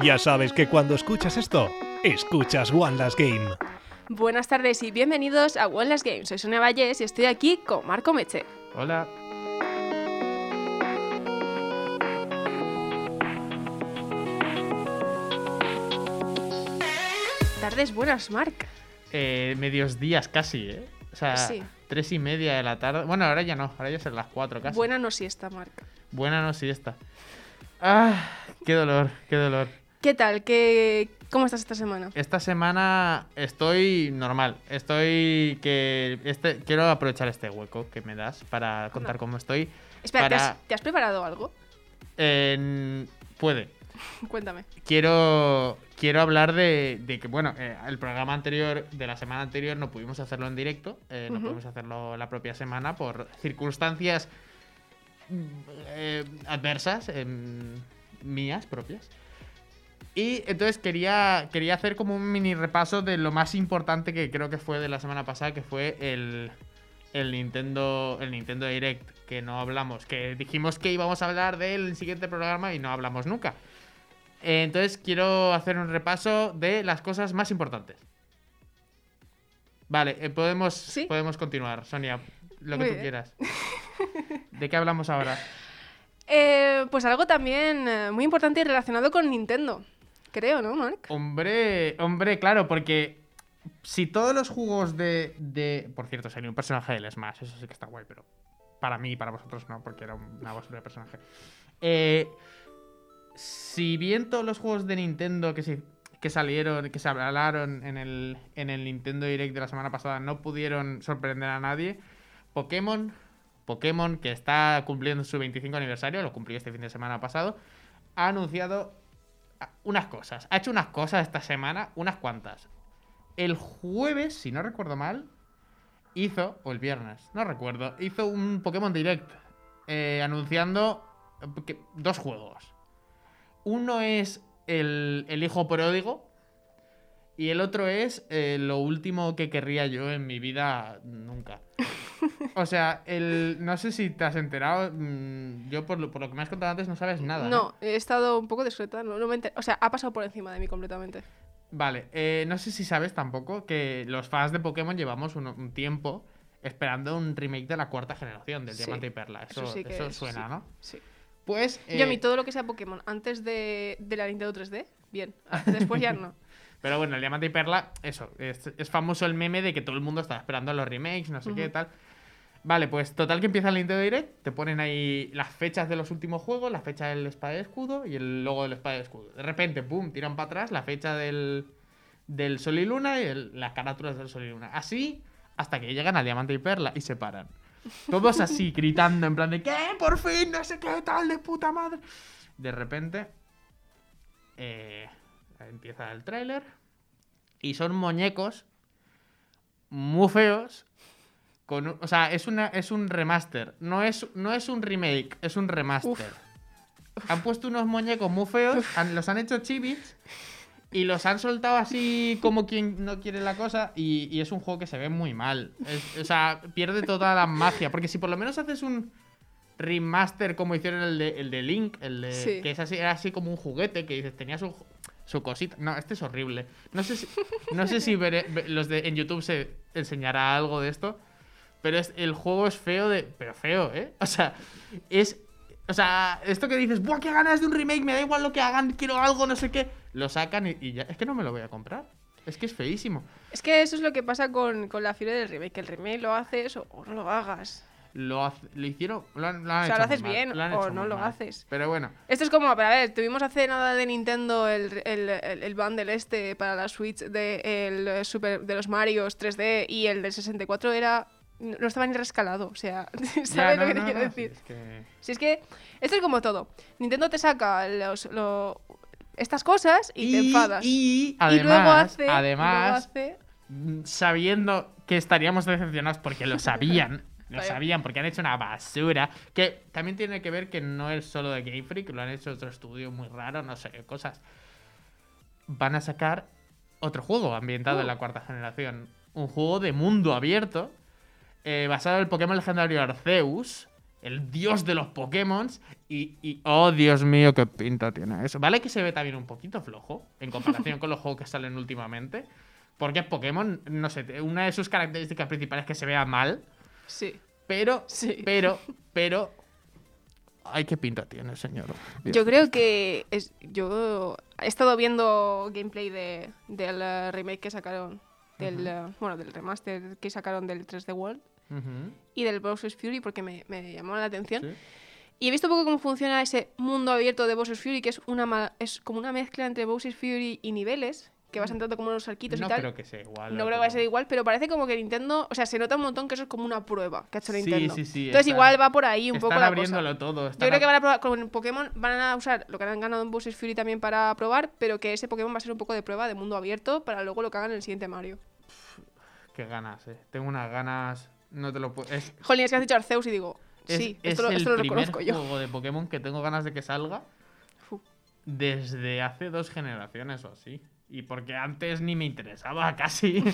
Ya sabes que cuando escuchas esto, escuchas One Last Game. Buenas tardes y bienvenidos a One Last Game. Soy Sonia Vallés y estoy aquí con Marco Meche. Hola. Tardes buenas, Marc. Eh, medios días casi, ¿eh? O sea, Sí. tres y media de la tarde. Bueno, ahora ya no, ahora ya son las cuatro casi. Buena no siesta, Marc. Buena no siesta. Ah, qué dolor, qué dolor. ¿Qué tal? ¿Qué... ¿Cómo estás esta semana? Esta semana estoy normal. Estoy que este quiero aprovechar este hueco que me das para contar cómo estoy. Espera, ¿te, has, te has preparado algo? En- puede. Cuéntame. Quiero quiero hablar de, de que bueno, eh, el programa anterior de la semana anterior no pudimos hacerlo en directo, eh, no pudimos hacerlo la propia semana por circunstancias mm, eh, adversas em, mías propias. Y entonces quería, quería hacer como un mini repaso de lo más importante que creo que fue de la semana pasada, que fue el, el Nintendo, el Nintendo Direct, que no hablamos, que dijimos que íbamos a hablar del siguiente programa y no hablamos nunca. Entonces quiero hacer un repaso de las cosas más importantes. Vale, eh, podemos, ¿Sí? podemos continuar, Sonia, lo que tú bien. quieras. ¿De qué hablamos ahora? Eh, pues algo también eh, muy importante y relacionado con Nintendo. Creo, ¿no, Marc? Hombre, hombre, claro, porque si todos los juegos de. de por cierto, sería un personaje del Smash, eso sí que está guay, pero para mí y para vosotros no, porque era una basura de personaje. Eh, si bien todos los juegos de Nintendo que, se- que salieron, que se hablaron en el, en el Nintendo Direct de la semana pasada no pudieron sorprender a nadie, Pokémon, Pokémon que está cumpliendo su 25 aniversario, lo cumplió este fin de semana pasado, ha anunciado unas cosas. Ha hecho unas cosas esta semana, unas cuantas. El jueves, si no recuerdo mal, hizo, o el viernes, no recuerdo, hizo un Pokémon Direct eh, anunciando dos juegos. Uno es el, el hijo pródigo y el otro es eh, lo último que querría yo en mi vida nunca. O sea, el, no sé si te has enterado, mm, yo por lo, por lo que me has contado antes no sabes nada. No, he estado un poco discreta. No, no me enter- O sea, ha pasado por encima de mí completamente. Vale, eh, no sé si sabes tampoco que los fans de Pokémon llevamos un, un tiempo esperando un remake de la cuarta generación del Sí, Diamante y Perla. Eso, eso sí que- eso eso suena, sí. ¿no? Sí. Pues. Yo a mí eh, todo lo que sea Pokémon antes de, de la Nintendo 3D, bien. Después ya no. Pero bueno, el Diamante y Perla, eso. Es, es famoso el meme de que todo el mundo está esperando los remakes, no sé qué tal. Vale, pues total que empieza el Nintendo Direct, te ponen ahí las fechas de los últimos juegos, la fecha del espada y escudo y el logo del espada y escudo. De repente, pum, tiran para atrás la fecha del, del Sol y Luna y el- las carátulas del Sol y Luna. Así hasta que llegan al Diamante y Perla y se paran. Todos así, gritando en plan de ¿Qué? ¡Por fin! No sé qué tal, de puta madre. De repente, eh, empieza el tráiler y son muñecos muy feos. Con, o sea, es, una, es un remaster. No es, no es un remake, es un remaster. Han puesto unos muñecos muy feos, han- los han hecho chibis y los han soltado así como quien no quiere la cosa. Y, y es un juego que se ve muy mal. Es- o sea, pierde toda la magia. Porque si por lo menos haces un remaster como hicieron el de, el de Link, el de, Sí. que es así, era así como un juguete que dices, tenía su, su cosita. No, este es horrible. No sé si, no sé si veré- ve- los de en YouTube se enseñará algo de esto. Pero es, el juego es feo de. Pero feo, ¿eh? O sea, es. O sea, esto que dices, ¡buah, qué ganas de un remake! Me da igual lo que hagan, quiero algo, no sé qué. Lo sacan y, y ya. Es que no me lo voy a comprar. Es que es feísimo. Es que eso es lo que pasa con, con la fiebre del remake. Que el remake lo haces o, o no lo hagas. Lo, hace- lo hicieron. Lo han, lo han O sea, hecho lo haces bien o no lo mal. haces. Pero bueno, Esto es como, pero a ver, tuvimos hace nada de Nintendo el, el, el, el bundle este para la Switch de, el super, de los Marios 3D y el del 64 era... No estaba ni rescalado, o sea, ¿sabes ya, lo que te no, quiero no, decir? es que- Si es que esto es como todo. Nintendo te saca los, lo- estas cosas y, te enfadas. Y, Y luego además, hace, y luego además hace- mm, sabiendo que estaríamos decepcionados porque lo sabían, lo sabían porque han hecho una basura, que también tiene que ver que no es solo de Game Freak, lo han hecho otro estudio muy raro, no sé, cosas. Van a sacar otro juego ambientado en Uh. la cuarta generación, un juego de mundo abierto eh, basado en el Pokémon legendario Arceus, el dios de los Pokémon. Y, y, oh, Dios mío, qué pinta tiene eso. Vale que se ve también un poquito flojo en comparación con los juegos que salen últimamente. Porque es Pokémon, no sé, una de sus características principales es que se vea mal. Sí. Pero, Sí. pero, pero. Ay, qué pinta tiene, señor. Dios. Yo creo que es, yo he estado viendo gameplay de, del eh, remake que sacaron, del, eh, bueno, del remaster que sacaron del 3D World Y del Bowser's Fury porque me, me llamó la atención. sí. Y he visto un poco cómo funciona ese mundo abierto de Bowser's Fury, que es, una es como una mezcla entre Bowser's Fury y niveles, que vas entrando como unos arquitos No y tal. creo que sea igual. No creo que vaya a ser igual, pero parece como que Nintendo, o sea, se nota un montón que eso es como una prueba que ha hecho Sí, Nintendo. sí, sí, Entonces están- igual va por ahí un Están poco la abriéndolo cosa. todo. Yo están creo que van a probar, con Pokémon van a usar lo que han ganado en Bowser's Fury también para probar, pero que ese Pokémon va a ser un poco de prueba de mundo abierto para luego lo que hagan en el siguiente Mario. Qué ganas, eh. Tengo unas ganas. No te lo puedo. Es, Jolín, es que has dicho Arceus y digo, es, sí, es esto, lo- esto reconozco yo. juego de Pokémon que tengo ganas de que salga desde hace dos generaciones o así. Y porque antes ni me interesaba casi.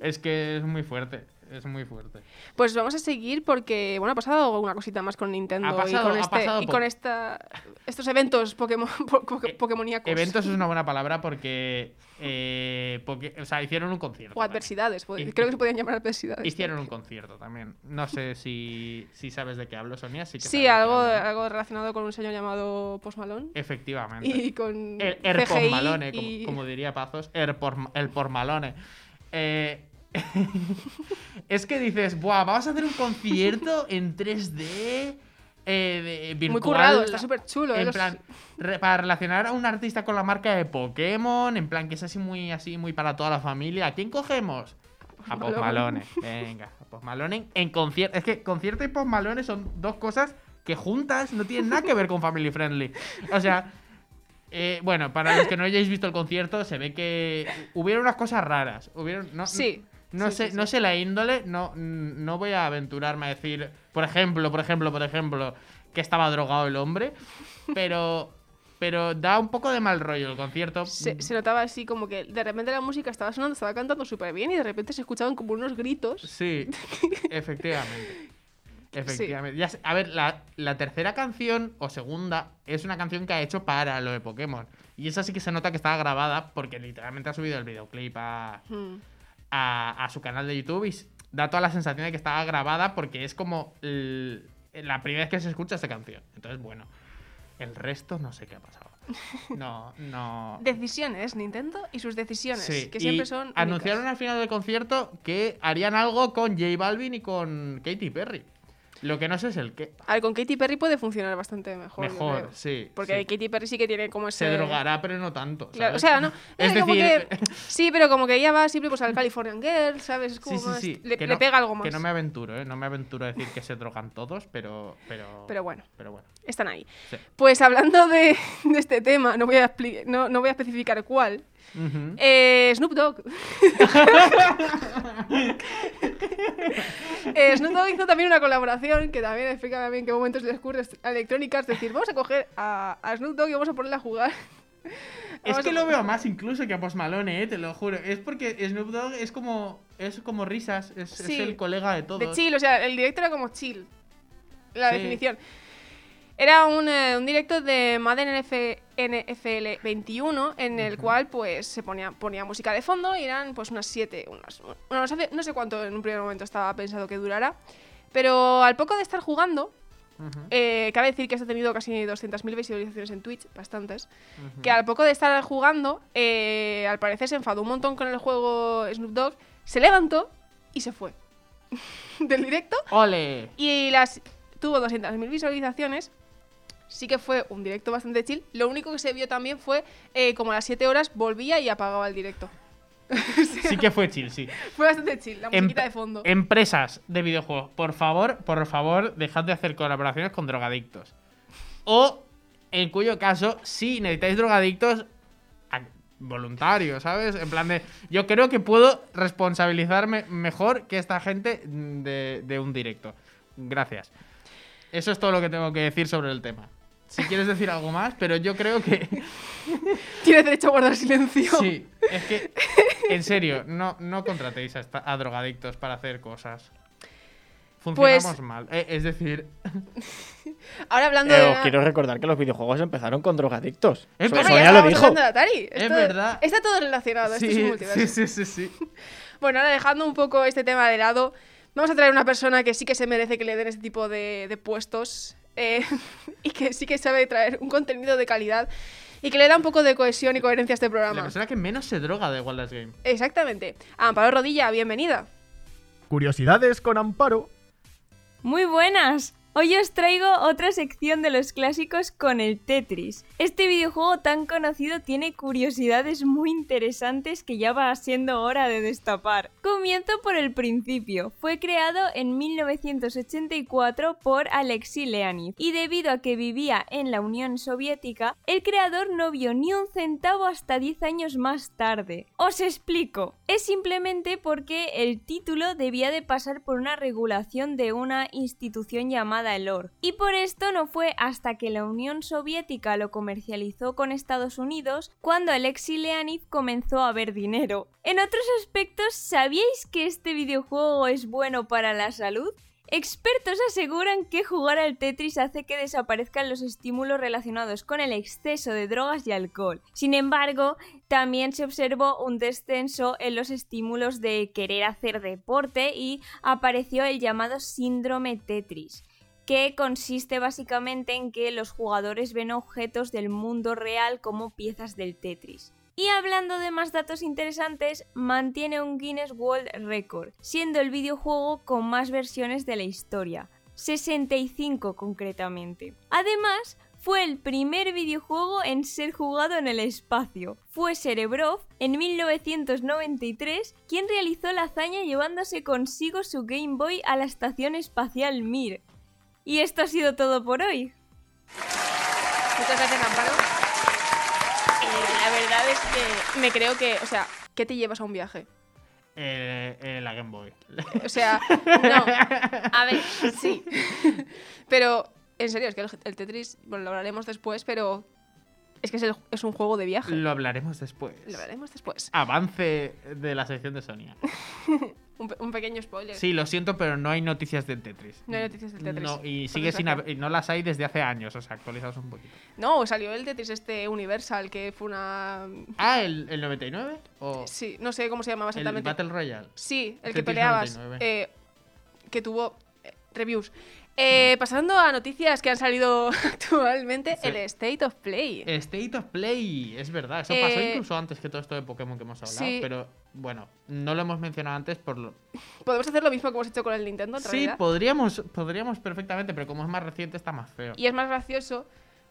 es que es muy fuerte. Es muy fuerte. Pues vamos a seguir porque, bueno, ha pasado una cosita más con Nintendo Ha pasado- y con, este, y con esta, estos eventos Pokémon, po- po- Eh, Pokémoníacos. Eventos es una buena palabra porque. eh, porque o sea, hicieron un concierto. O adversidades, Y- creo que se podían llamar adversidades. Hicieron un concierto también. No sé si, si sabes de qué hablo, Sonia. Sí, que Sí, algo, algo relacionado con un señor llamado Post Malone. Efectivamente. Y con El, el Malone, como, diría Pazos. El por, el por Malone. Eh, es que dices, Buah, vamos a hacer un concierto en 3D. eh, de- virtual, Muy currado, está súper chulo. eh, En los- plan, re- para relacionar a un artista con la marca de Pokémon, en plan que es así muy así muy para toda la familia. ¿A quién cogemos? A Post Malone. Malone. Venga, a Post Malone en concierto. Es que concierto y Post Malone son dos cosas que juntas no tienen nada que ver con Family Friendly. O sea, eh, bueno, para los que no hayáis visto el concierto, se ve que hubieron unas cosas raras. Hubieron, no, Sí. No sí, sé, sí, no sí. sé la índole, no, no voy a aventurarme a decir, por ejemplo, por ejemplo, por ejemplo, que estaba drogado el hombre, pero, pero da un poco de mal rollo el concierto. Se, se notaba así como que de repente la música estaba sonando, estaba cantando súper bien y de repente se escuchaban como unos gritos. Sí, efectivamente. Efectivamente. Ya sé- a ver, la, la tercera canción o segunda es una canción que ha hecho para lo de Pokémon. Y esa sí que se nota que estaba grabada porque literalmente ha subido el videoclip a, Hmm. A, a su canal de YouTube y da toda la sensación de que estaba grabada porque es como la primera vez que se escucha esta canción. Entonces, bueno, el resto no sé qué ha pasado. No, no. Decisiones, Nintendo y sus decisiones, Sí, que y siempre son. Anunciaron únicas. al final del concierto que harían algo con J Balvin y con Katy Perry. Lo que no sé es el qué. A ver, con Katy Perry puede funcionar bastante mejor. Mejor, sí. Porque sí. Katy Perry sí que tiene como ese. Se drogará, pero no tanto. Claro, o sea, no. Es eh, como decir, que- sí, pero como que ella va siempre pues al Californian Girl, ¿sabes? Es como sí, sí, más- sí. Le, que le no- pega algo más. Que no me aventuro, ¿eh? No me aventuro a decir que se drogan todos, pero. Pero, Pero bueno. Pero bueno. Están ahí. Pues hablando de, de este tema, no voy a, no, no voy a especificar cuál. Eh, Snoop Dogg. Eh, Snoop Dogg hizo también una colaboración que también explica también qué momentos les ocurre a Electrónica. Es decir, vamos a coger a, a Snoop Dogg y vamos a ponerle a jugar. Es que a- lo veo más incluso que a Post Malone, eh, te lo juro. Es porque Snoop Dogg es como. Es como risas, es, el colega de todos. De chill, o sea, el directo era como chill. La Sí. definición. Era un, eh, un directo de Madden NF NFL 21 en el cual pues se ponía, ponía música de fondo y eran pues unas 7, unas, no sé, cuánto en un primer momento estaba pensado que durara, pero al poco de estar jugando, eh, cabe decir que esto ha tenido casi 200.000 visualizaciones en Twitch, bastantes, que al poco de estar jugando, eh, al parecer se enfadó un montón con el juego Snoop Dogg, se levantó y se fue del directo ¡Ole! y las tuvo 200.000 visualizaciones. Sí que fue un directo bastante chill. Lo único que se vio también fue eh, como a las 7 horas volvía y apagaba el directo. Sí que fue chill, sí. Fue bastante chill, la Em- musiquita de fondo. Empresas de videojuegos, por favor, por favor, dejad de hacer colaboraciones con drogadictos. O, en cuyo caso, si necesitáis drogadictos, voluntarios, ¿sabes? En plan de, yo creo que puedo responsabilizarme mejor que esta gente de, de un directo. Gracias. Eso es todo lo que tengo que decir sobre el tema. Si quieres decir algo más, pero yo creo que... Tienes derecho a guardar silencio. Sí, es que, en serio, no, no contratéis a, esta- a drogadictos para hacer cosas. Funcionamos Pues- mal. Eh, es decir, Ahora hablando Eh, de. os quiero recordar que los videojuegos empezaron con drogadictos. Es So- verdad. Bueno, ya lo dijo. hablando de Atari. Es verdad. Está todo relacionado. Esto es un sí, multiverso. sí, sí, sí, sí. Bueno, ahora dejando un poco este tema de lado, vamos a traer una persona que sí que se merece que le den este tipo de, de puestos eh, y que sí que sabe traer un contenido de calidad y que le da un poco de cohesión y coherencia a este La programa. persona que menos se droga de Wallace Game. Exactamente. Amparo Rodilla, bienvenida. Curiosidades con Amparo. Muy buenas. Hoy os traigo otra sección de los clásicos con el Tetris. Este videojuego tan conocido tiene curiosidades muy interesantes que ya va siendo hora de destapar. Comienzo por el principio. Fue creado en 1984 por Alexei Leonid y debido a que vivía en la Unión Soviética, el creador no vio ni un centavo hasta 10 años más tarde. Os explico. Es simplemente porque el título debía de pasar por una regulación de una institución llamada el OR. Y por esto no fue hasta que la Unión Soviética lo comercializó con Estados Unidos cuando Alexei Leonid comenzó a ver dinero. En otros aspectos, ¿sabíais que este videojuego es bueno para la salud? Expertos aseguran que jugar al Tetris hace que desaparezcan los estímulos relacionados con el exceso de drogas y alcohol. Sin embargo, también se observó un descenso en los estímulos de querer hacer deporte y apareció el llamado síndrome Tetris que consiste básicamente en que los jugadores ven objetos del mundo real como piezas del Tetris. Y hablando de más datos interesantes, mantiene un Guinness World Record, siendo el videojuego con más versiones de la historia, 65 concretamente. Además, fue el primer videojuego en ser jugado en el espacio. Fue Cerebrov, en 1993, quien realizó la hazaña llevándose consigo su Game Boy a la estación espacial Mir. Y esto ha sido todo por hoy. Muchas gracias, Amparo. Eh, la verdad es que me creo que, o sea, ¿qué te llevas a un viaje? Eh, eh, la Game Boy. O sea, no. A ver, sí. Pero, en serio, es que el, el Tetris, bueno, lo hablaremos después, pero es que es, el- es un juego de viaje. Lo hablaremos después. Lo hablaremos después. Avance de la sección de Sonia. Un, pe- un pequeño spoiler. Sí, lo siento, pero no hay noticias del Tetris. No hay noticias del Tetris. No, y sigue sin y no las hay desde hace años, o sea, actualizados un poquito. No, salió el Tetris este Universal, que fue una... Ah, ¿el, el 99? ¿O Sí, no sé cómo se llamaba el exactamente. Battle Royale? Sí, el Tetris que peleabas. 99. eh, que tuvo eh, reviews. Eh, pasando a noticias que han salido actualmente, Sí. el State of Play. State of Play, es verdad. Eso pasó Eh, incluso antes que todo esto de Pokémon que hemos hablado. sí. Pero bueno, no lo hemos mencionado antes por lo. Podemos hacer lo mismo que hemos hecho con el Nintendo, en Sí, realidad. podríamos, podríamos perfectamente, pero como es más reciente está más feo. Y es más gracioso.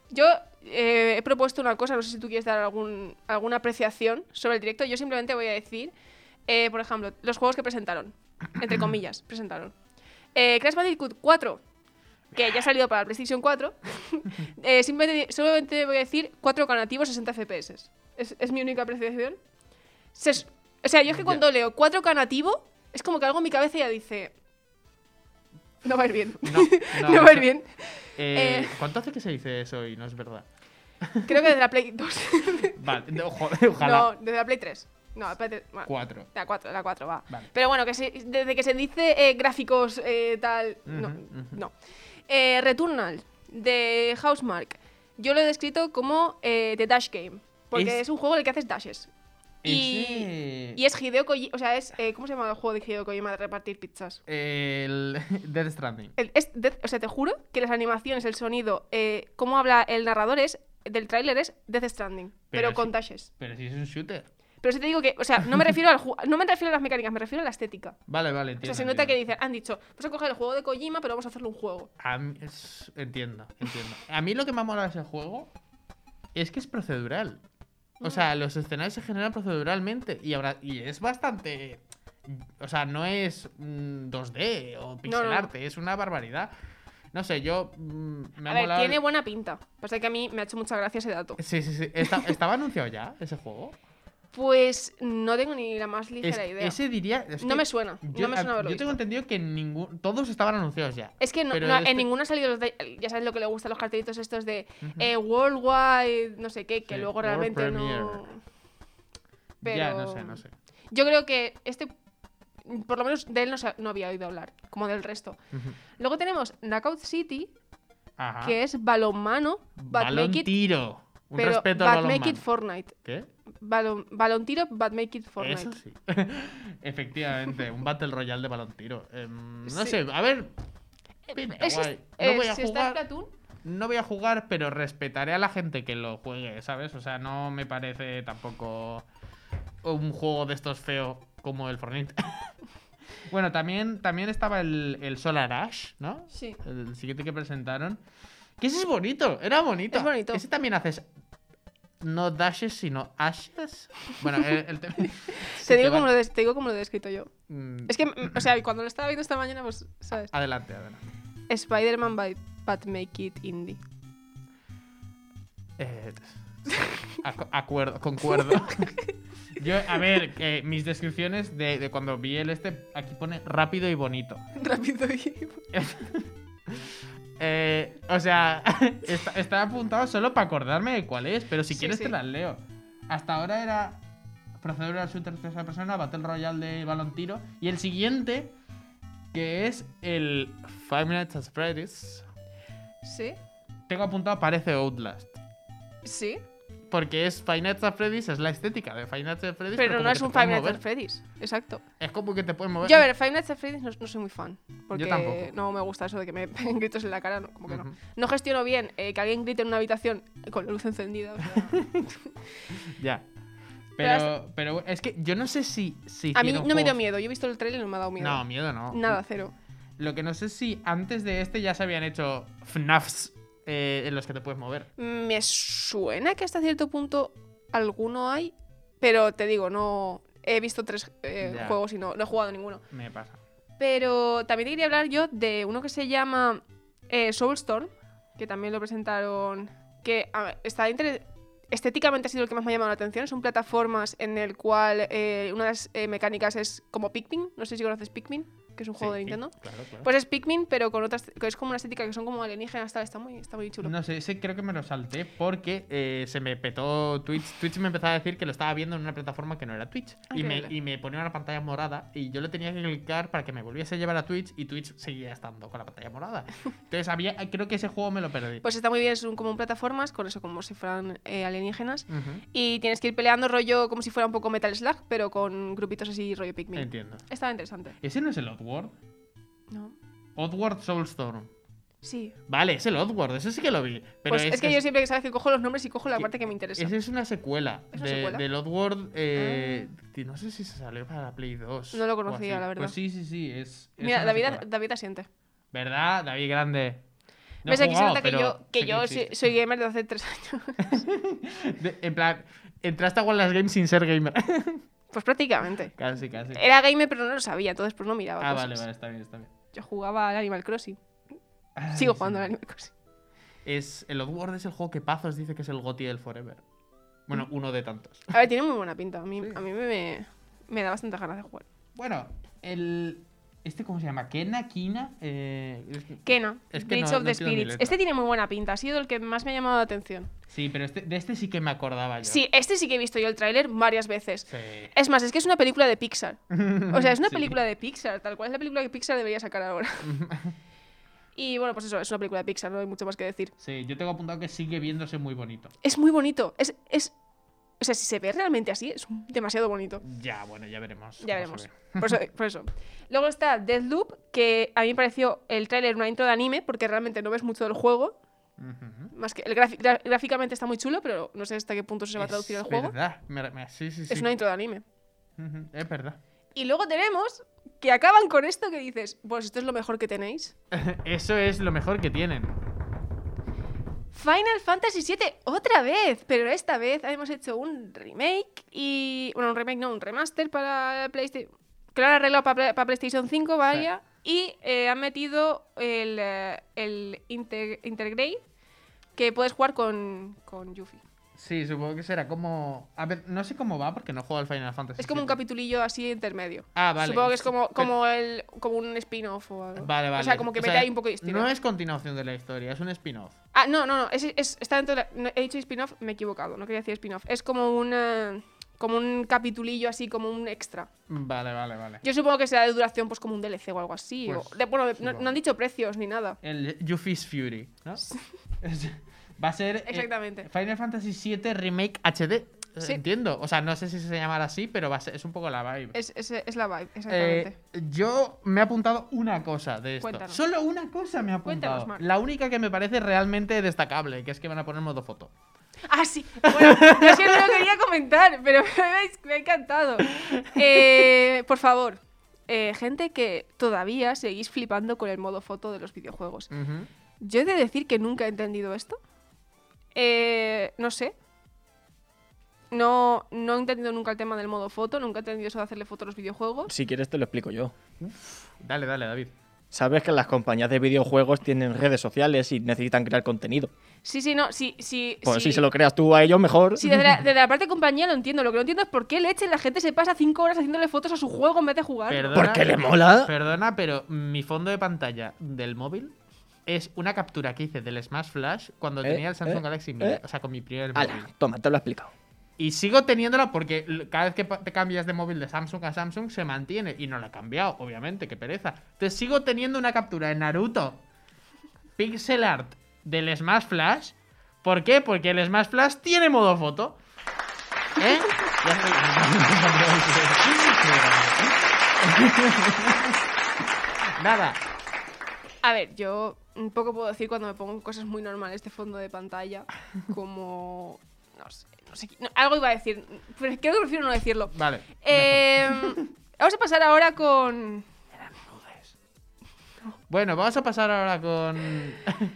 Yo eh, he propuesto una cosa, no sé si tú quieres dar algún, alguna apreciación sobre el directo. Yo simplemente voy a decir, por ejemplo, los juegos que presentaron. Entre comillas, presentaron. Crash Bandicoot 4, que ya ha salido para la PlayStation 4. eh, simplemente, solamente voy a decir 4K nativo 60 FPS. Es, es mi única apreciación. Se o sea, yo es que cuando leo 4K nativo, es como que algo en mi cabeza ya dice... No va a ir bien. No, no, No, va a ir bien. Eh, Eh. ¿Cuánto hace que se dice eso y no es verdad? Creo que desde la Play 2. Vale, no, joder, ojalá. No, desde la Play 3. No, 3. Bueno, Cuatro. la 4, la 4 va. Vale. Pero bueno, que se- desde que se dice eh, gráficos eh, tal. no, Ujú, ujú. no. Eh, Returnal de Housemark. Yo lo he descrito como eh, The Dash Game. Porque Es- es... un juego en el que haces dashes. Y, es Hideo Kojima. O sea, es. eh, ¿Cómo se llama el juego de Hideo Kojima de repartir pizzas? El Death Stranding. El- es Death- o sea, te juro que las animaciones, el sonido, eh, cómo habla el narrador es. Del tráiler es Death Stranding, pero, Pero con dashes. Pero si es un shooter. Pero sí te digo que, o sea, no me refiero al no me refiero a las mecánicas, me refiero a la estética. Vale, vale, O entiendo. sea, se nota que dicen, han dicho, vamos a coger el juego de Kojima, pero vamos a hacerle un juego. A mí- es- Entiendo, entiendo. A mí lo que me ha molado ese juego es que es procedural. O sea, los escenarios se generan proceduralmente y, ahora, y es bastante... O sea, no es mm, 2D o pixel no, es una barbaridad. No sé, yo mm, me A ha ver, molado... tiene buena pinta. Pasa que a mí me ha hecho mucha gracia ese dato. Sí, sí, sí. Está- ¿Estaba anunciado ya ese juego? Pues no tengo ni la más Es- ligera idea. ese diría... es No me suena, Yo, no me a- suena haberlo yo tengo entendido que ningún, todos estaban anunciados ya. Es que no, no, este- en ninguno han salido los de- ya sabes lo que le gustan los cartelitos estos de eh, Worldwide, no sé qué, que Sí, luego World realmente no... Pero... Ya, no sé, no sé. Yo creo que este... por lo menos de él no, había oído hablar, como del resto. Luego tenemos Knockout City, Ajá. que es balonmano, it, tiro. Un pero respeto al but make it Fortnite. ¿Qué? Balon, balón tiro, but make it Fortnite. Eso sí. Efectivamente, un Battle Royale de balón tiro. Em, no Sí. sé, a ver. pinta Es- guay. No eh, voy a si jugar. No voy a jugar, pero respetaré a la gente que lo juegue, ¿sabes? O sea, no me parece tampoco un juego de estos feo como el Fortnite. bueno, también, también estaba el, el Solar Ash, ¿no? Sí. El siguiente que presentaron. Que ese es bonito, era bonito. Es bonito. Ese también haces no dashes, sino ashes. Bueno, el, el te- digo, como lo de- te digo como lo he descrito yo. Mm, Es que, mm, o sea, cuando lo estaba viendo esta mañana, pues, ¿sabes? Adelante, adelante. Spider-Man by But Make It Indie. Eh, acu- acuerdo, concuerdo. Yo, a ver, eh, mis descripciones de, de cuando vi el este, aquí pone rápido y bonito. Rápido y... Eh, o sea, está, está apuntado solo para acordarme de cuál es, pero si Sí, quieres sí. te las leo. Hasta ahora era Procedural Shooter tercera persona, Battle Royale de balón tiro. Y el siguiente, que es el Five Nights at Freddy's. ¿Sí? Tengo apuntado, parece Outlast. Sí. Porque es Five Nights at Freddy's, es la estética de Five Nights at Freddy's. Pero como no es un Five Nights mover. at Freddy's. Exacto. Es como que te puedes mover. Yo, a ver, Five Nights at Freddy's no, no soy muy fan. Porque tampoco. no me gusta eso de que me peguen gritos en la cara. No, como que no. No gestiono bien eh, que alguien grite en una habitación con la luz encendida. o sea. Ya. Pero Pero, pero es que yo no sé si. si a mí no me dio miedo. Yo he visto el trailer y no me ha dado miedo. No, miedo no. Nada, cero. Lo que no sé si antes de este ya se habían hecho FNAFs eh, en los que te puedes mover. Me suena que hasta cierto punto alguno hay, pero te digo, no he visto tres eh, juegos y no, no he jugado ninguno. Me pasa. Pero también te quería hablar yo de uno que se llama eh, Soulstorm, que también lo presentaron, que ver, está estéticamente ha sido el que más me ha llamado la atención. Son plataformas en el cual eh, una de las eh, mecánicas es como Pikmin, no sé si conoces Pikmin, que es un juego Sí, de Nintendo. Claro, claro. Pues es Pikmin, pero con otras, que es como una estética que son como alienígenas, tal, está muy, está muy chulo. No sé, ese creo que me lo salté porque eh, se me petó Twitch. Twitch me empezó a decir que lo estaba viendo en una plataforma que no era Twitch. Ah, y, me, y me ponía una pantalla morada y yo le tenía que clicar para que me volviese a llevar a Twitch y Twitch seguía estando con la pantalla morada. Entonces había, creo que ese juego me lo perdí. Pues está muy bien, son como plataformas, con eso como si fueran eh, alienígenas. Ujú, Y tienes que ir peleando rollo como si fuera un poco Metal Slug, pero con grupitos así rollo Pikmin. Entiendo. Estaba interesante. ¿Ese no es el Oddworld? ¿No? Oddworld Soulstorm. Sí. Vale, es el Oddworld, eso sí que lo vi. Pero pues es, que yo siempre que sabes que cojo los nombres y cojo la parte que me interesa. Esa es una secuela, ¿Es una de- secuela? Ah. del Oddworld. eh, que No sé si se salió para la Play 2. No lo conocía, la verdad. Pues sí, sí, sí. Es, Mira, David, secuela. David asiente. ¿Verdad? David Grande. No ¿Ves? Aquí se nota que yo, que yo soy, gamer de hace tres años. De- en plan, entraste a Wallace Games sin ser gamer. Pues prácticamente. casi, casi. Era gamer, pero no lo sabía, entonces pues no miraba. Ah, cosas. vale, vale, está bien, está bien. Yo jugaba al Animal Crossing. Ay, Sigo sí. jugando al Animal Crossing. Es, el Oddworld es el juego que Pazos dice que es el GOTY del Forever. Bueno, uno de tantos. A ver, tiene muy buena pinta. A mí, Sí. a mí me, me, me da bastante ganas de jugar. Bueno, el. ¿Este cómo se llama? ¿Kena? ¿Kina? Eh, es que- Kena, Es que Bridge no- of no the Spirits. Este tiene muy buena pinta. Ha sido el que más me ha llamado la atención. Sí, pero este, de este sí que me acordaba yo. Sí, este sí que he visto yo el tráiler varias veces. Sí. Es más, es que es una película de Pixar. O sea, es una Sí. película de Pixar, tal cual es la película que Pixar debería sacar ahora. y bueno, pues eso, es una película de Pixar, no hay mucho más que decir. Sí, yo tengo apuntado que sigue viéndose muy bonito. Es muy bonito. Es, es, o sea, si se ve realmente así, es demasiado bonito. Ya, bueno, ya veremos. Ya veremos. Por eso, por eso. Luego está Deathloop, que a mí me pareció el tráiler una intro de anime, porque realmente no ves mucho del juego. Más que el gráficamente está muy chulo, pero no sé hasta qué punto se va a traducir Es el juego. verdad. Me- me- sí, sí, sí. Es una intro de anime. Es verdad. Y luego tenemos que acaban con esto que dices, pues esto es lo mejor que tenéis. Eso es lo mejor que tienen. Final Fantasy VII otra vez, pero esta vez hemos hecho un remake y... Bueno, un remake no, un remaster para PlayStation... Han arreglado para, para PlayStation 5, vaya. Y eh, han metido el, eh, el Inter- Intergrade, que puedes jugar con, con Yuffie. Sí, supongo que será como. A ver, no sé cómo va porque no juego al Final Fantasy. Es como un capitulillo así intermedio. Ah, vale. Supongo que es como, Pero- como, el, como un spin-off o algo. Vale, vale. O sea, como que mete ahí un poco de historia. No es continuación de la historia, es un spin-off. Ah, no, no, no. Es, es- está dentro de la- no, he dicho spin-off, me he equivocado. No quería decir spin-off. Es como una. como un capitulillo así, como un extra. Vale, vale, vale. Yo supongo que será de duración pues como un DLC o algo así. Pues, o- de- bueno, de- no, supongo. no han dicho precios ni nada. El Yuffie's Fury, ¿no? Va a ser. eh, Exactamente. Final Fantasy VII Remake HD. eh, Sí. Entiendo. O sea, no sé si se llamará así, pero va a ser, es un poco la vibe. Es, es- es la vibe, exactamente. Eh, yo me he apuntado una cosa de esto. Cuéntanos. Solo una cosa me he apuntado. La única que me parece realmente destacable, que es que van a poner modo foto. Ah, sí. Bueno, yo es que no lo quería comentar, pero me, ha encantado. Eh, por favor, eh, gente que todavía seguís flipando con el modo foto de los videojuegos. Yo he de decir que nunca he entendido esto. Eh, no sé. No, no he entendido nunca el tema del modo foto, nunca he entendido eso de hacerle foto a los videojuegos. Si quieres te lo explico yo. Dale, dale, David. Sabes que las compañías de videojuegos tienen redes sociales y necesitan crear contenido. Sí, sí, no, sí, sí. Pues sí. si se lo creas tú a ellos, mejor. Sí, desde la, desde la parte de compañía lo entiendo. Lo que no entiendo es por qué leche la gente se pasa cinco horas haciéndole fotos a su juego en vez de jugar. Perdona, Porque le mola. Perdona, pero mi fondo de pantalla del móvil es una captura que hice del Smash Flash cuando Eh, tenía el Samsung eh, Galaxy Mini. eh. O sea, con mi primer Ala, móvil. toma, te lo he explicado. Y sigo teniéndola porque cada vez que te cambias de móvil de Samsung a Samsung se mantiene. Y no la he cambiado, obviamente, qué pereza. Entonces sigo teniendo una captura de Naruto pixel art del Smash Flash. ¿Por qué? Porque el Smash Flash tiene modo foto. ¿Eh? Ya estoy- Nada. A ver, yo un poco puedo decir cuando me pongo cosas muy normales de fondo de pantalla, como... No sé, no sé, no, algo iba a decir, pero creo que prefiero no decirlo. Vale. Eh, vamos a pasar ahora con... Bueno, vamos a pasar ahora con.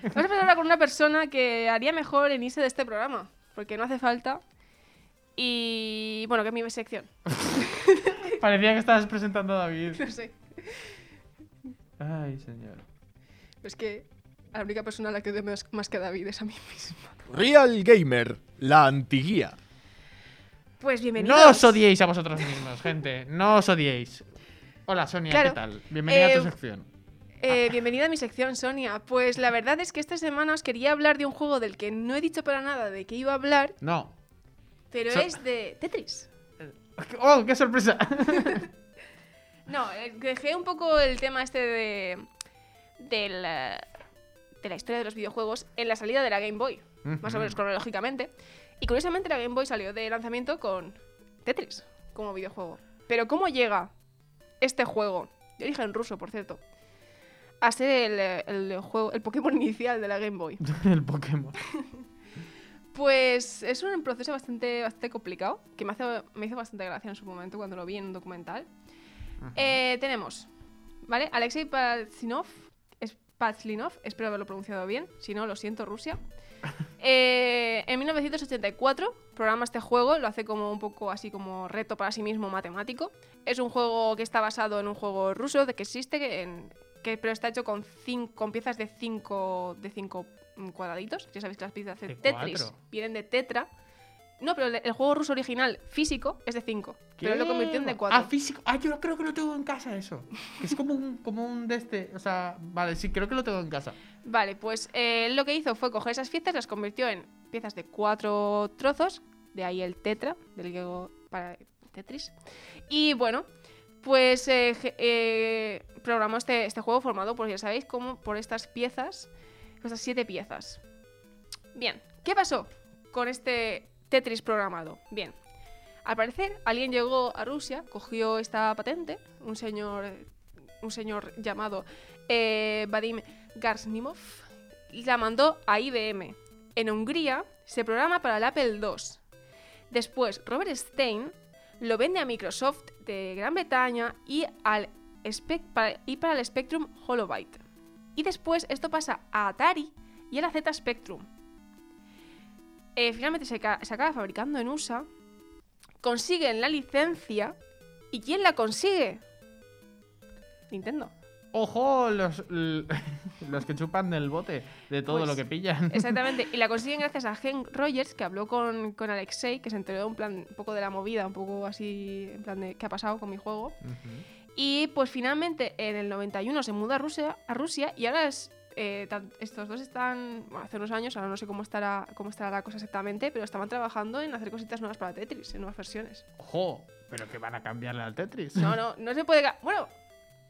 Vamos a pasar ahora con una persona que haría mejor en irse de este programa, porque no hace falta. Y bueno, que es mi sección. Parecía que estabas presentando a David. No sé. Ay, señor. Es que la única persona a la que odio más, más que a David es a mí misma. Real Gamer, la antiguía. Pues bienvenidos. No os odiéis a vosotros mismos, gente. No os odiéis. Hola, Sonia, Claro. ¿qué tal? Bienvenida a Eh, tu sección. Eh, bienvenida a mi sección, Sonia. Pues la verdad es que esta semana os quería hablar de un juego del que no he dicho para nada de qué iba a hablar, No. pero So- es de Tetris. ¡Oh, qué sorpresa! No, eh, dejé un poco el tema este de, del, eh, de la historia de los videojuegos en la salida de la Game Boy, más o menos cronológicamente. Y curiosamente la Game Boy salió de lanzamiento con Tetris como videojuego. Pero ¿cómo llega este juego, de origen ruso, por cierto, a ser el, el juego, el Pokémon inicial de la Game Boy? El Pokémon. Pues es un proceso bastante, bastante complicado, que me, hace, me hizo bastante gracia en su momento cuando lo vi en un documental. Eh, tenemos, ¿vale? Alexei Pazlinov, es Pazlinov, espero haberlo pronunciado bien, si no, lo siento, Rusia. Eh, en 1984 programa este juego, lo hace como un poco así como reto para sí mismo matemático. Es un juego que está basado en un juego ruso de que existe, que en- que, pero está hecho con, cin- con piezas de 5 de cinco, mm, cuadraditos. Ya sabéis que las piezas de, De Tetris cuatro. vienen de tetra. No, pero el, juego ruso original físico es de 5. Pero lo convirtió en de 4. Ah, físico. Ah, yo creo que lo tengo en casa eso. Es como un, como un de este. O sea, vale, sí, creo que lo tengo en casa. Vale, pues eh, lo que hizo fue coger esas piezas, las convirtió en piezas de cuatro trozos, de ahí el tetra, del griego para Tetris. Y bueno, pues eh, eh, programó este, este juego formado, pues ya sabéis, como por estas piezas, estas siete piezas. Bien, ¿qué pasó con este Tetris programado? Bien, al parecer alguien llegó a Rusia, cogió esta patente, un señor, un señor llamado eh, Vadim Garsnimov y la mandó a IBM. En Hungría se programa para el Apple II. Después, Robert Stein lo vende a Microsoft de Gran Bretaña y, al para, y para el Spectrum Holobyte. Y después esto pasa a Atari y a la Z Spectrum. Eh, finalmente se, ca- se acaba fabricando en USA. Consiguen la licencia. ¿Y quién la consigue? Nintendo. ¡Ojo! Los, los que chupan del bote de todo Pues, lo que pillan. Exactamente, y la consiguen gracias a Hank Rogers, que habló con, con Alexei, que se enteró un, plan, un poco de la movida, un poco así, en plan de qué ha pasado con mi juego. Y pues finalmente en el 91 se muda a Rusia, a Rusia y ahora es eh, tan- estos dos están, bueno, hace unos años, ahora no sé cómo estará, cómo estará la cosa exactamente, pero estaban trabajando en hacer cositas nuevas para Tetris, en nuevas versiones. Ojo, pero que van a cambiarle al Tetris. No, no, no se puede... Bueno,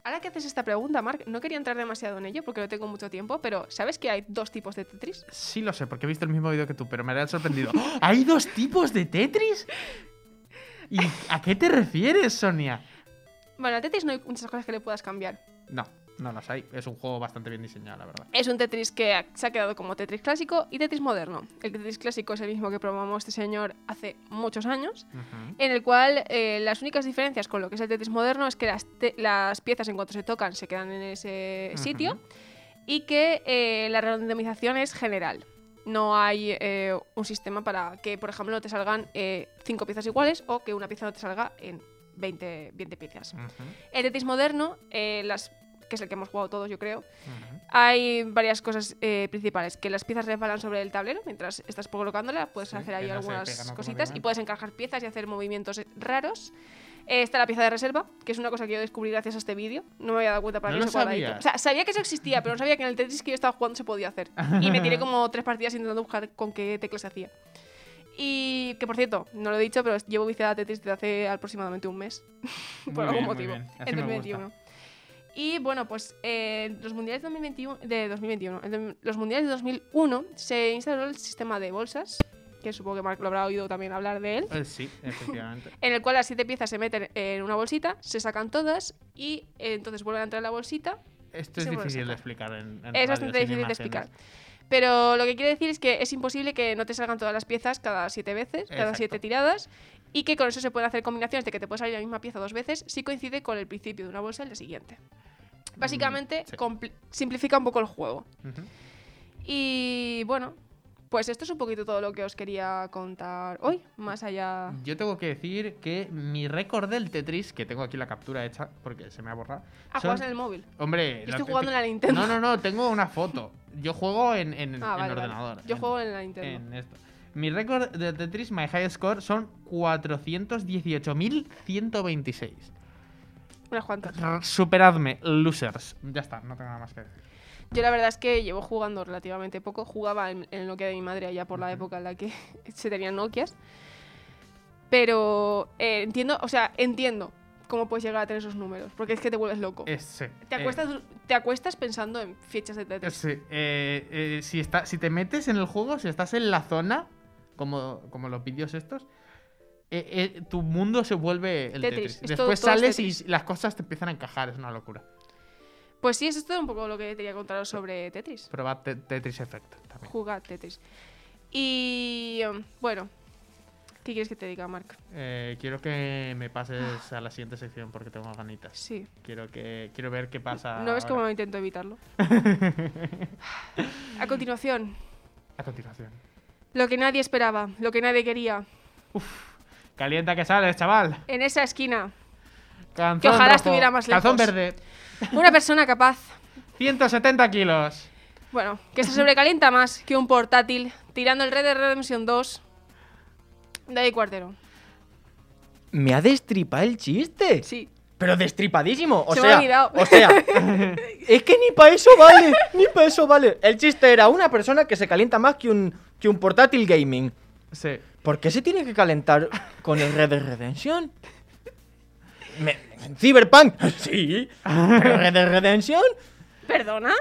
ahora que haces esta pregunta, Mark, no quería entrar demasiado en ello porque no tengo mucho tiempo, pero ¿sabes que hay dos tipos de Tetris? Sí lo sé, porque he visto el mismo vídeo que tú, pero me ha sorprendido. ¡Oh! ¿Hay dos tipos de Tetris? ¿Y a qué te refieres, Sonia? Bueno, a Tetris no hay muchas cosas que le puedas cambiar. No, no las hay. Es un juego bastante bien diseñado, la verdad. Es un Tetris que se ha quedado como Tetris clásico y Tetris moderno. El Tetris clásico es el mismo que probamos este señor hace muchos años, en el cual eh, las únicas diferencias con lo que es el Tetris moderno es que las, las piezas en cuanto se tocan se quedan en ese sitio y que eh, la randomización es general. No hay eh, un sistema para que, por ejemplo, no te salgan cinco piezas iguales o que una pieza no te salga en 20, 20 piezas. El Tetris moderno, eh, las, que es el que hemos jugado todos, yo creo, hay varias cosas eh, principales, que las piezas resbalan sobre el tablero mientras estás colocándolas, puedes Sí, hacer ahí que algunas cositas y puedes encajar piezas y hacer movimientos raros. Eh, está la pieza de reserva, que es una cosa que yo descubrí gracias a este vídeo. No me había dado cuenta para ¿No mí lo sabías? O sea, sabía que eso existía, pero no sabía que en el Tetris que yo estaba jugando se podía hacer. Y me tiré como tres partidas intentando buscar con qué teclas se hacía. Y que por cierto, no lo he dicho, pero llevo viciada a Tetris desde hace aproximadamente un mes. por algún motivo. me 2021. Y bueno, pues eh, los mundiales de 2021, de 2021, en de- los mundiales de 2001 se instaló el sistema de bolsas, que supongo que Mark lo habrá oído también hablar de él, Eh, sí, efectivamente. en el cual las siete piezas se meten en una bolsita, se sacan todas y eh, entonces vuelven a entrar en la bolsita. Esto es difícil de explicar en, en Es radio, bastante difícil de explicar. Pero lo que quiere decir es que es imposible que no te salgan todas las piezas cada siete veces, cada Exacto. siete tiradas, y que con eso se pueden hacer combinaciones de que te puede salir la misma pieza dos veces si coincide con el principio de una bolsa y la siguiente. Básicamente, Mm, sí. compli- simplifica un poco el juego. Y bueno, pues esto es un poquito todo lo que os quería contar hoy, más allá... Yo tengo que decir que mi récord del Tetris, que tengo aquí la captura hecha porque se me ha borrado. Ah, son- juegas en el móvil. Hombre, Yo estoy jugando en la Nintendo. No, no, no, tengo una foto. Yo juego en, en, Ah, en vale, vale. ordenador. Yo en- juego en la Nintendo. en esto. Mi récord de Tetris, my high score, son 418.126. Unas cuantas. Superadme, losers. Ya está, no tengo nada más que decir. Yo la verdad es que llevo jugando relativamente poco. Jugaba en, en el Nokia de mi madre allá por la época en la que se tenían Nokias. Pero eh, entiendo, o sea, entiendo cómo puedes llegar a tener esos números. Porque es que te vuelves loco. Es, sí, te, eh, acuestas, te acuestas pensando en fichas de Tetris. Sí, eh, eh, si, está, si te metes en el juego, si estás en la zona, como, como los vídeos estos, eh, eh, tu mundo se vuelve el Tetris, Tetris. es todo- Después todo sales Tetris. y las cosas te empiezan a encajar, es una locura. Pues sí, eso es todo un poco lo que quería contaros sobre Tetris. Probad te- Tetris Effect también. Jugad Tetris. Y um, bueno, ¿qué quieres que te diga, Mark? Eh, quiero que me pases a la siguiente sección porque tengo ganitas. Sí. Quiero, que, quiero ver qué pasa. ¿No ves ahora. cómo intento evitarlo? A continuación, A continuación. Lo que nadie esperaba, lo que nadie quería. Calienta que sales, chaval. En esa esquina, Calzón ojalá rojo, estuviera más Calzón lejos. verde. una persona capaz 170 kilos. Bueno, que se sobrecalienta más que un portátil tirando el Red Dead Redemption 2 de ahí cuartero. ¿Me ha destripado el chiste? Sí. Pero destripadísimo. O Se me ha sea, olvidado. o sea, es que ni para eso vale, ni para eso vale. El chiste era una persona que se calienta más que un, que un portátil gaming. Sí. ¿Por qué se tiene que calentar con el Red Dead Redemption? Me- ¿Cyberpunk? Sí. ¿Pero Red Dead Redemption? ¿Perdona?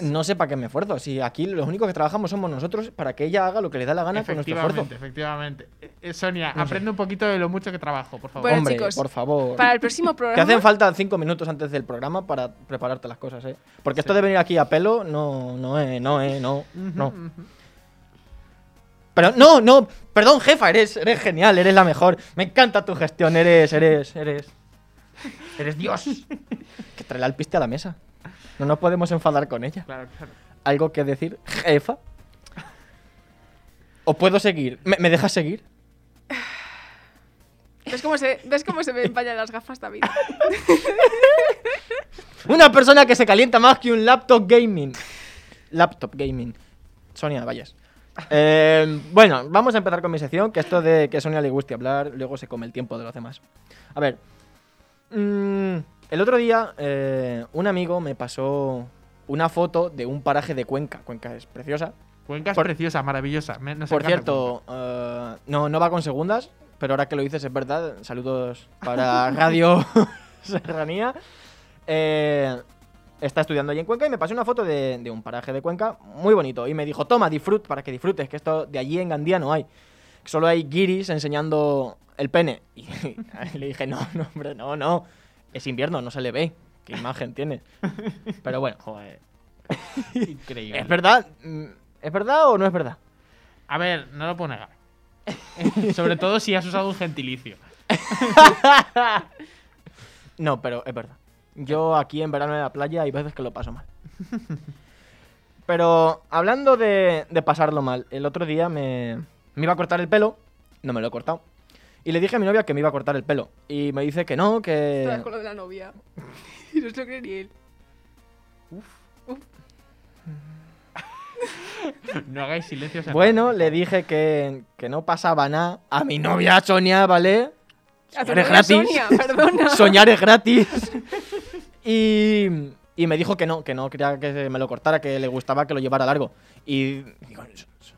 No sé para qué me esfuerzo. Si aquí los únicos que trabajamos somos nosotros para que ella haga lo que le da la gana con nuestro esfuerzo. Efectivamente, efectivamente. Eh, Sonia, aprende un poquito de lo mucho que trabajo, por favor. Bueno, Hombre, chicos, por favor. Para el próximo programa. hacen falta cinco minutos antes del programa para prepararte las cosas, ¿eh? Porque esto de venir aquí a pelo, no, no, eh, no, eh, no, no. Pero no, no, perdón, jefa, eres, eres genial, eres la mejor. Me encanta tu gestión, eres, eres, eres, eres Dios. que trae el piste a la mesa. No nos podemos enfadar con ella. Claro, claro. ¿Algo que decir, jefa? ¿O puedo seguir? ¿Me, me dejas seguir? ¿Ves cómo, se, ¿Ves cómo se me empañan las gafas, David? Una persona que se calienta más que un laptop gaming. Laptop gaming. Sonia, vayas. Eh, bueno, vamos a empezar con mi sección, que esto de que a Sonia le guste hablar, luego se come el tiempo de los demás. A ver. mm, el otro día, eh, un amigo me pasó una foto de un paraje de Cuenca. Cuenca es preciosa. Cuenca es Por- preciosa, maravillosa. me- Por cierto, eh, no, no va con segundas, pero ahora que lo dices es verdad. Saludos para Radio Serranía. Eh, está estudiando allí en Cuenca y me pasó una foto de, de un paraje de Cuenca muy bonito. Y me dijo, toma, disfrut, para que disfrutes, que esto de allí en Gandía no hay. Solo hay guiris enseñando el pene. Y le dije, no, no, hombre, no, no. Es invierno, no se le ve. ¿Qué imagen tiene? Pero bueno, Joder. Increíble. ¿es verdad? ¿Es verdad o no es verdad? A ver, no lo puedo negar. Sobre todo si has usado un gentilicio. No, pero es verdad. Yo aquí en verano en la playa hay veces que lo paso mal. Pero hablando de, de pasarlo mal, el otro día me, me iba a cortar el pelo, no me lo he cortado. Y le dije a mi novia que me iba a cortar el pelo. Y me dice que no, que... con lo de la novia. Y no se lo cree ni él. No hagáis silencios. en Bueno, le dije que, que no pasaba nada. A mi novia Sonia, ¿vale? Soñar es gratis. Sonia, perdona. Soñar es gratis. Y, y me dijo que no, que no quería que me lo cortara, que le gustaba que lo llevara largo. Y digo, "So- so-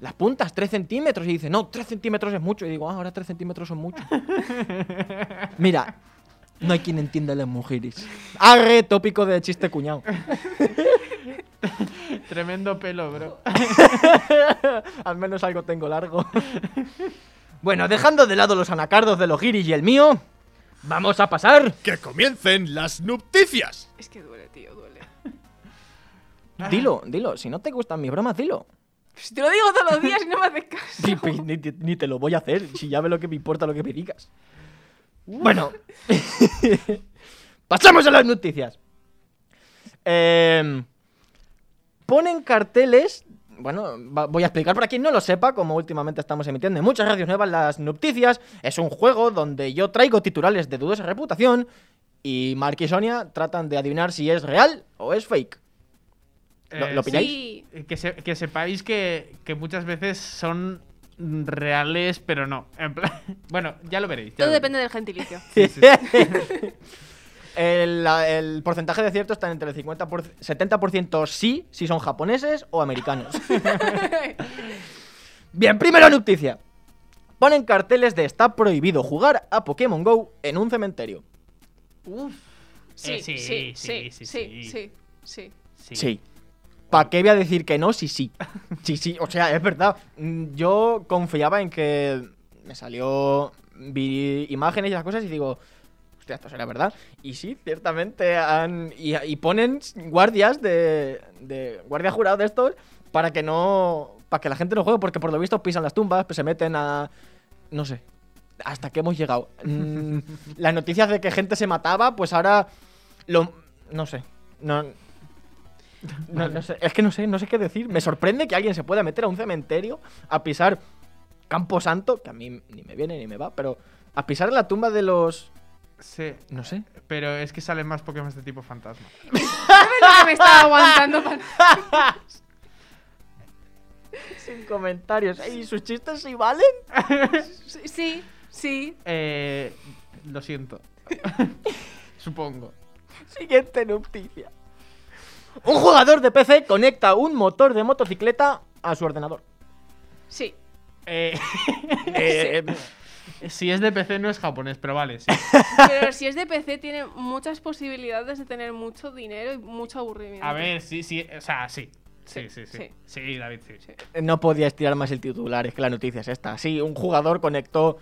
las puntas, 3 centímetros. Y dice, no, 3 centímetros es mucho. Y digo, ah, ahora 3 centímetros son mucho. Mira, no hay quien entienda a las mujeres. Arre, tópico de chiste cuñado. Tremendo pelo, bro. Al menos algo tengo largo. bueno, dejando de lado los anacardos de los giris y el mío, vamos a pasar. ¡Que comiencen las nupticias! Es que duele, tío, duele. Dilo, dilo. Si no te gustan mis bromas, dilo. Si te lo digo todos los días y no me haces caso. Ni, ni te lo voy a hacer, si ya ve lo que me importa lo que me digas. Bueno, pasamos a las noticias. Em, ponen carteles. Bueno, voy a explicar para quien no lo sepa, como últimamente estamos emitiendo en muchas radios nuevas las noticias. Es un juego donde yo traigo titulares de dudosa reputación y Mark y Sonia tratan de adivinar si es real o es fake. ¿Lo- Eh, lo pilláis? Sí. Que, se- que sepáis que, que muchas veces son reales, pero no. En plan- bueno, ya lo veréis. ya Todo lo depende del gentilicio. Sí, sí. El, porcentaje de cierto está entre el 50 por, 70% sí, si son japoneses o americanos. Bien, primera noticia. Ponen carteles de está prohibido jugar a Pokémon Go en un cementerio. Sí, Eh, sí, sí, sí, sí, sí, sí, sí. sí, sí. Sí. Sí. ¿Para qué voy a decir que no? Sí, sí. Sí, sí. O sea, es verdad. Mm, Yo confiaba en que me salió. Vi imágenes y las cosas y digo. Hostia, esto será verdad. Y sí, ciertamente han. Y, y ponen guardias de. de guardia jurado de estos para que no. Para que la gente no juegue, porque por lo visto pisan las tumbas, pues se meten a. No sé. Hasta que hemos llegado. Mm, las noticias de que gente se mataba, pues ahora. Lo. No sé. No, no, no sé, es que no sé, no sé qué decir. Me sorprende que alguien se pueda meter a un cementerio a pisar Campo Santo, que a mí ni me viene ni me va, pero a pisar la tumba de los. Sí, No sé. pero es que salen más Pokémon de tipo fantasma. ¿Sabes lo que me estaba aguantando para.? Sin comentarios. ¿Y sus chistes sí valen? Sí, sí, sí. Eh, lo siento. Supongo. Siguiente noticia. Un jugador de PC conecta un motor de motocicleta a su ordenador. Sí. Eh, Eh, si es de PC no es japonés, pero vale, sí. Pero si es de PC, tiene muchas posibilidades de tener mucho dinero y mucho aburrimiento. A ver, sí, sí, o sea, sí. Sí, sí, sí. Sí. Sí, David, sí. Sí. No podía estirar más el titular, es que la noticia es esta. Sí, un jugador conectó.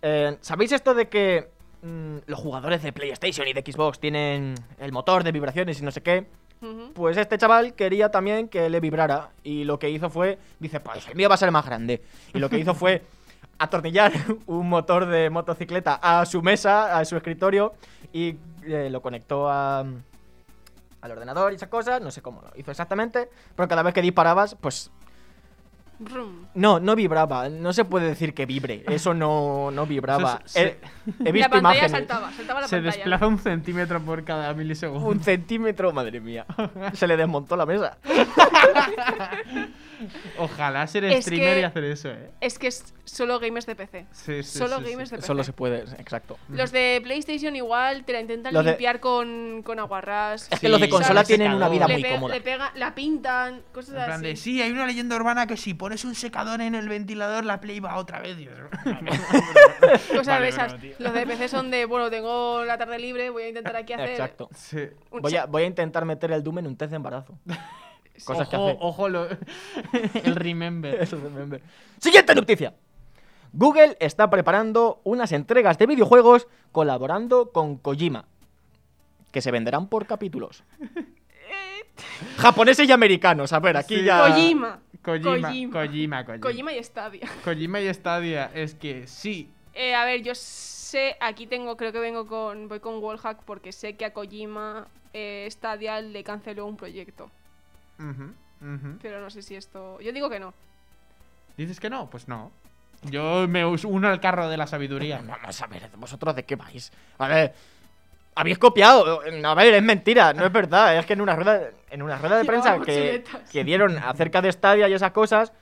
eh, ¿Sabéis esto de que mm, los jugadores de PlayStation y de Xbox tienen el motor de vibraciones y no sé qué? Pues este chaval quería también que le vibrara. Y lo que hizo fue. Dice, pues el mío va a ser más grande. Y lo que hizo fue atornillar un motor de motocicleta a su mesa, a su escritorio. Y eh, lo conectó a. Al ordenador y esas cosas, no sé cómo lo hizo exactamente, pero cada vez que disparabas, pues no, no vibraba. No se puede decir que vibre. Eso no, no vibraba. Eso es- he, he La visto pantalla imágenes. saltaba, saltaba la Se pantalla. desplaza un centímetro por cada milisegundo. Un centímetro, madre mía. Se le desmontó la mesa. Ojalá ser Es streamer que- y hacer eso, eh. Es que es solo gamers de PC. Sí, sí, Solo sí, sí. gamers de PC. Solo se puede, exacto. Los de PlayStation igual te la intentan Los de- limpiar con, con aguarrás. Es que Sí, los de consola ¿sabes? tienen una vida muy le, pe- cómoda. le pega, la pintan, cosas En plan así. de, sí, hay una leyenda urbana que si pones un secador en el ventilador, la Play va otra vez. Dios. Cosas Vale, de esas. Los de PC son de, bueno, tengo la tarde libre, voy a intentar aquí hacer. Exacto. Sí. un Voy a, voy a intentar meter el Doom en un test de embarazo. Cosas que hace. ojo lo- el remember. Siguiente noticia. Google está preparando unas entregas de videojuegos colaborando con Kojima, que se venderán por capítulos. Japoneses y americanos, a ver, aquí Sí. ya... Kojima. Kojima, Kojima. Kojima, Kojima. Kojima y Stadia. Kojima y Stadia, es que sí. Eh, a ver, yo sé, aquí tengo, creo que vengo con, voy con Wallhack porque sé que a Kojima eh, Stadia le canceló un proyecto. Pero no sé si esto. Yo digo que no. ¿Dices que no? Pues no. Yo me uno al carro de la sabiduría. Vamos a ver, ¿vosotros de qué vais? A ver, habéis copiado. A ver, es mentira, no es verdad. Es que en una rueda, en una rueda de prensa que, que dieron acerca de Stadia y esas cosas,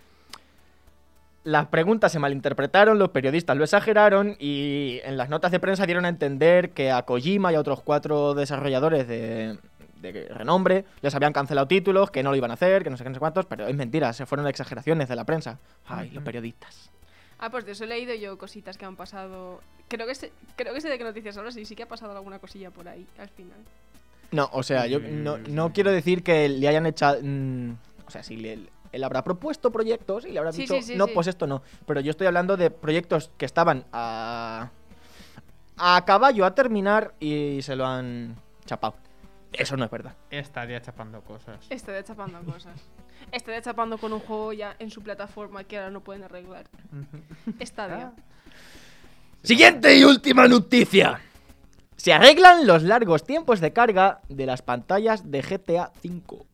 las preguntas se malinterpretaron, los periodistas lo exageraron y en las notas de prensa dieron a entender que a Kojima y a otros cuatro desarrolladores de, de renombre les habían cancelado títulos, que no lo iban a hacer, que no sé qué, no sé cuántos, pero es mentira, se fueron exageraciones de la prensa. Ay, los periodistas. Ah, pues de eso he leído yo cositas que han pasado. Creo que sé, creo que sé de qué noticias hablas y sí que ha pasado alguna cosilla por ahí al final. No, o sea, yo no, no quiero decir que le hayan echado. mm, o sea, si le- él habrá propuesto proyectos y le habrá Sí, dicho, sí, sí, no, sí. pues esto no. Pero yo estoy hablando de proyectos que estaban a. a caballo a terminar y se lo han chapado. Eso no es verdad. Estaría chapando cosas. Estoy chapando cosas. Estoy chapando con un juego ya en su plataforma que ahora no pueden arreglar. Ujú. Stadia. Siguiente y última noticia. Se arreglan los largos tiempos de carga de las pantallas de GTA V.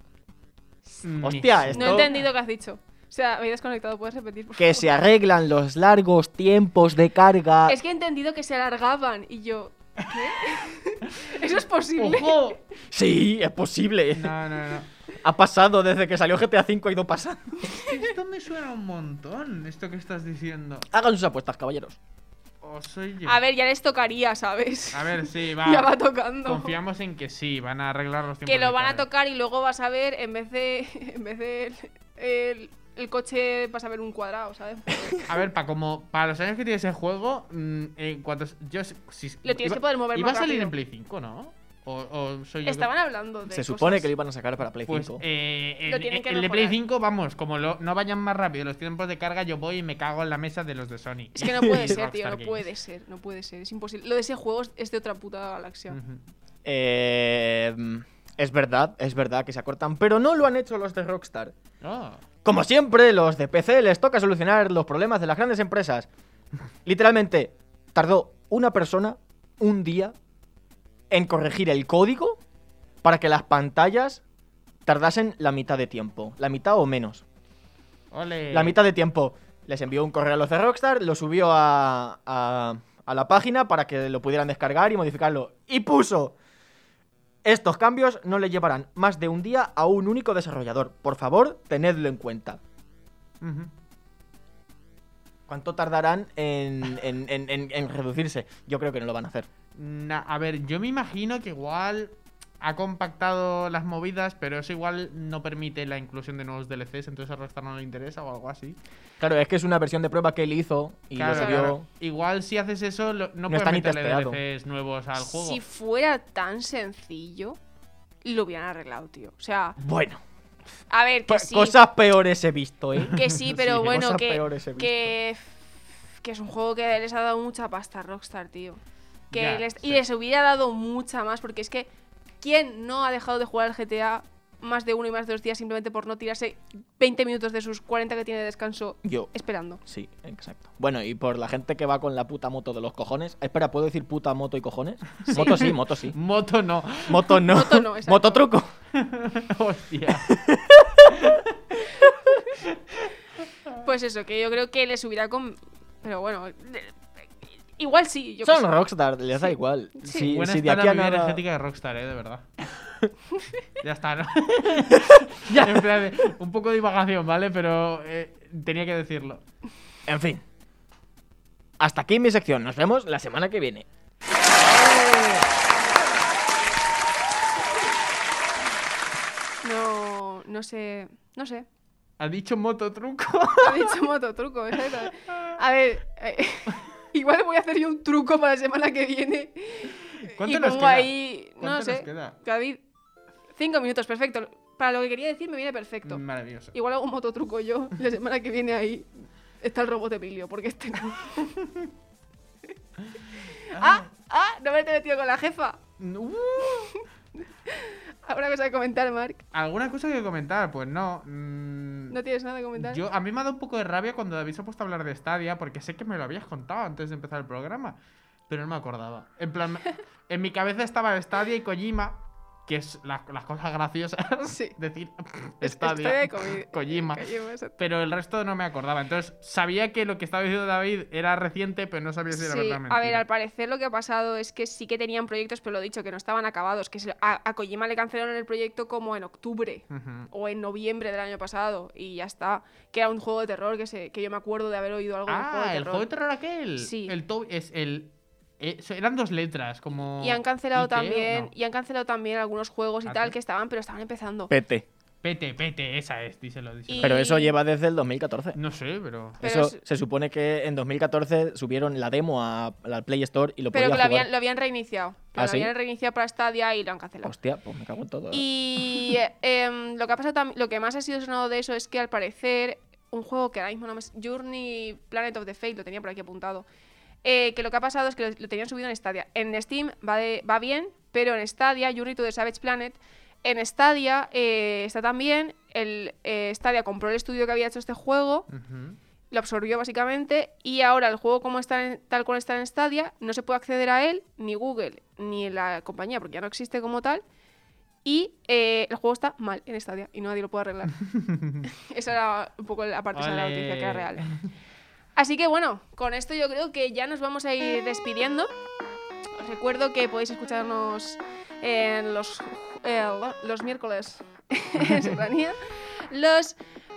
Mm, Hostia, esto- No he entendido qué has dicho. O sea, me he desconectado, ¿puedes repetir? Por Que favor? se arreglan los largos tiempos de carga. Es que he entendido que se alargaban y yo. ¿Qué? ¿Eso es posible? ¡Ojo! Sí, es posible. No, no, no. Ha pasado desde que salió GTA V, ha ido pasando. Esto me suena un montón, esto que estás diciendo. Hagan sus apuestas, caballeros. ¿O soy yo? A ver, ya les tocaría, ¿sabes? A ver, sí, va. ya va tocando. Confiamos en que sí, van a arreglar los tiempos que lo van a tocar y luego vas a ver, en vez de. En vez de. El, el- el coche vas a ver un cuadrado, ¿sabes? A ver, para como para los años que tiene ese juego, mm, en cuanto yo si, Lo tienes iba- que poder mover Iba más a salir rápido. en Play 5, ¿no? O, o soy yo que- Estaban hablando de. Se supone cosas. que lo iban a sacar para Play Pues 5. eh, Lo el, tienen que el de Play mejorar. 5, vamos, como lo- no vayan más rápido los tiempos de carga, yo voy y me cago en la mesa de los de Sony. Es que no puede ser, tío, no Games. puede ser, no puede ser, es imposible. Lo de ese juego es- de otra puta galaxia. Ujú. Eh, es verdad, es verdad que se acortan, pero no lo han hecho los de Rockstar. Oh. Como siempre, los de PC les toca solucionar los problemas de las grandes empresas. Literalmente, tardó una persona un día en corregir el código para que las pantallas tardasen la mitad de tiempo. La mitad o menos. Ole. La mitad de tiempo. Les envió un correo a los de Rockstar, lo subió a, a, a la página para que lo pudieran descargar y modificarlo. Y puso... Estos cambios no le llevarán más de un día a un único desarrollador. Por favor, tenedlo en cuenta. ¿Cuánto tardarán en, en- en- en- en reducirse? Yo creo que no lo van a hacer. A ver, yo me imagino que igual ha compactado las movidas, pero eso igual no permite la inclusión de nuevos DLCs, entonces a Rockstar no le interesa o algo así. Claro, es que es una versión de prueba que él hizo y Claro, lo subió. claro. Igual si haces eso, lo- no, No puedes meterle. DLCs nuevos al juego. Si fuera tan sencillo, lo hubieran arreglado, tío. O sea, Bueno, a ver, que pe- sí. cosas peores he visto, ¿eh? Que sí, pero Sí, bueno, cosas que, peores he visto. que, que es un juego que les ha dado mucha pasta a Rockstar, tío. Que Ya, les- sí. Y les hubiera dado mucha más, porque es que ¿quién no ha dejado de jugar al GTA más de uno y más de dos días simplemente por no tirarse 20 minutos de sus 40 que tiene de descanso Yo. esperando? Sí, exacto. Bueno, y por la gente que va con la puta moto de los cojones. Espera, ¿puedo decir puta moto y cojones? Moto sí, moto sí. Moto no. Moto no. Moto no, exacto. Mototruco. Hostia. Pues eso, que yo creo que les hubiera con... Pero bueno, igual sí, yo Son. Rockstar, les da igual. Sí. Si, Buena si de aquí la a bebida nada... energética de Rockstar, eh, de verdad. Ya está, ¿no? En plan de- un poco de divagación, ¿vale? Pero eh, tenía que decirlo. En fin. Hasta aquí mi sección. Nos vemos la semana que viene. No, no sé, no sé. Ha dicho moto truco. Ha dicho mototruco, exacto. A ver, eh, igual voy a hacer yo un truco para la semana que viene. ¿Cuánto y nos pongo queda? ahí, no ¿Cuánto sé, nos queda? David, cinco minutos, perfecto. Para lo que quería decir me viene perfecto. Maravilloso. Igual hago un mototruco yo. La semana que viene ahí está el robot Emilio, porque este no. ¡Ah! ¡Ah! No me he metido con la jefa. Uh, ¿Alguna cosa que comentar, Mark? ¿Alguna cosa que comentar? Pues no. mm, ¿No tienes nada que comentar? Yo, a mí me ha dado un poco de rabia cuando David se ha puesto a hablar de Stadia, porque sé que me lo habías contado antes de empezar el programa, pero no me acordaba. En plan, en mi cabeza estaba Stadia y Kojima, que es la- las cosas graciosas. Sí. Decir Es- Stadia, Stadia y Koji- Kojima. Pero el resto no me acordaba. Entonces, sabía que lo que estaba diciendo David era reciente, pero no sabía si era Sí, verdad o a mentira. ver, al parecer lo que ha pasado es que sí que tenían proyectos, pero lo he dicho, que no estaban acabados. Que se- a, a Kojima le cancelaron el proyecto como en octubre Ujú. o en noviembre del año pasado y ya está. Que era un juego de terror que, se, que yo me acuerdo de haber oído algo del juego de Ah, el terror. juego de terror aquel. Sí. El es el. Eh, eran dos letras, como. Y han cancelado también, no. y han cancelado también algunos juegos y ¿Ah, tal que estaban, pero estaban empezando. PT. Pete, pete, esa es, díselo, díselo. Pero eso lleva desde el 2014. No sé, pero. Pero Eso es- se supone que en 2014 subieron la demo a, la Play Store y lo pero que lo jugar. habían, lo habían reiniciado. ¿Ah, lo sí? habían reiniciado para Stadia y lo han cancelado. Hostia, pues me cago en todo. ¿eh? Y eh, em, lo que ha pasado lo que más ha sido sonado de eso es que al parecer un juego que ahora mismo no me Journey Planet of the Fate lo tenía por aquí apuntado. Eh, que lo que ha pasado es que lo, lo tenían subido en Stadia. En Steam va, de- va bien, pero en Stadia, Journey to the Savage Planet, en Stadia eh, está también. El eh, Stadia compró el estudio que había hecho este juego, Ujú. lo absorbió básicamente, y ahora el juego como está en- tal cual está en Stadia, no se puede acceder a él, ni Google, ni la compañía, porque ya no existe como tal. Y eh, el juego está mal en Stadia y nadie lo puede arreglar. Esa era un poco la parte de la noticia que era real. Así que bueno, con esto yo creo que ya nos vamos a ir despidiendo. Os recuerdo que podéis escucharnos en los, eh, los miércoles en Serranía, los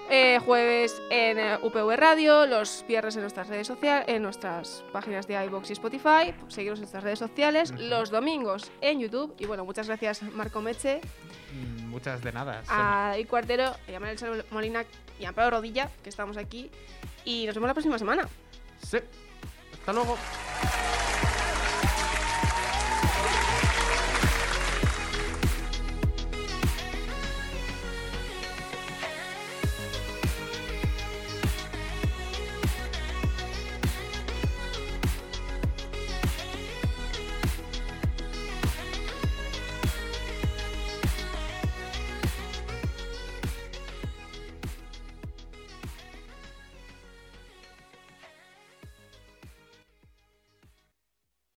eh, jueves en eh, UPV Radio, los viernes en nuestras redes sociales, en nuestras páginas de iBox y Spotify, seguirnos en nuestras redes sociales, los domingos en YouTube. Y bueno, muchas gracias Marco Meche, Mm, Muchas de nada. Sonia. a David Cuartero, a Yamal Molina y a Amparo Rodilla, que estamos aquí. Y nos vemos la próxima semana. Sí. Hasta luego.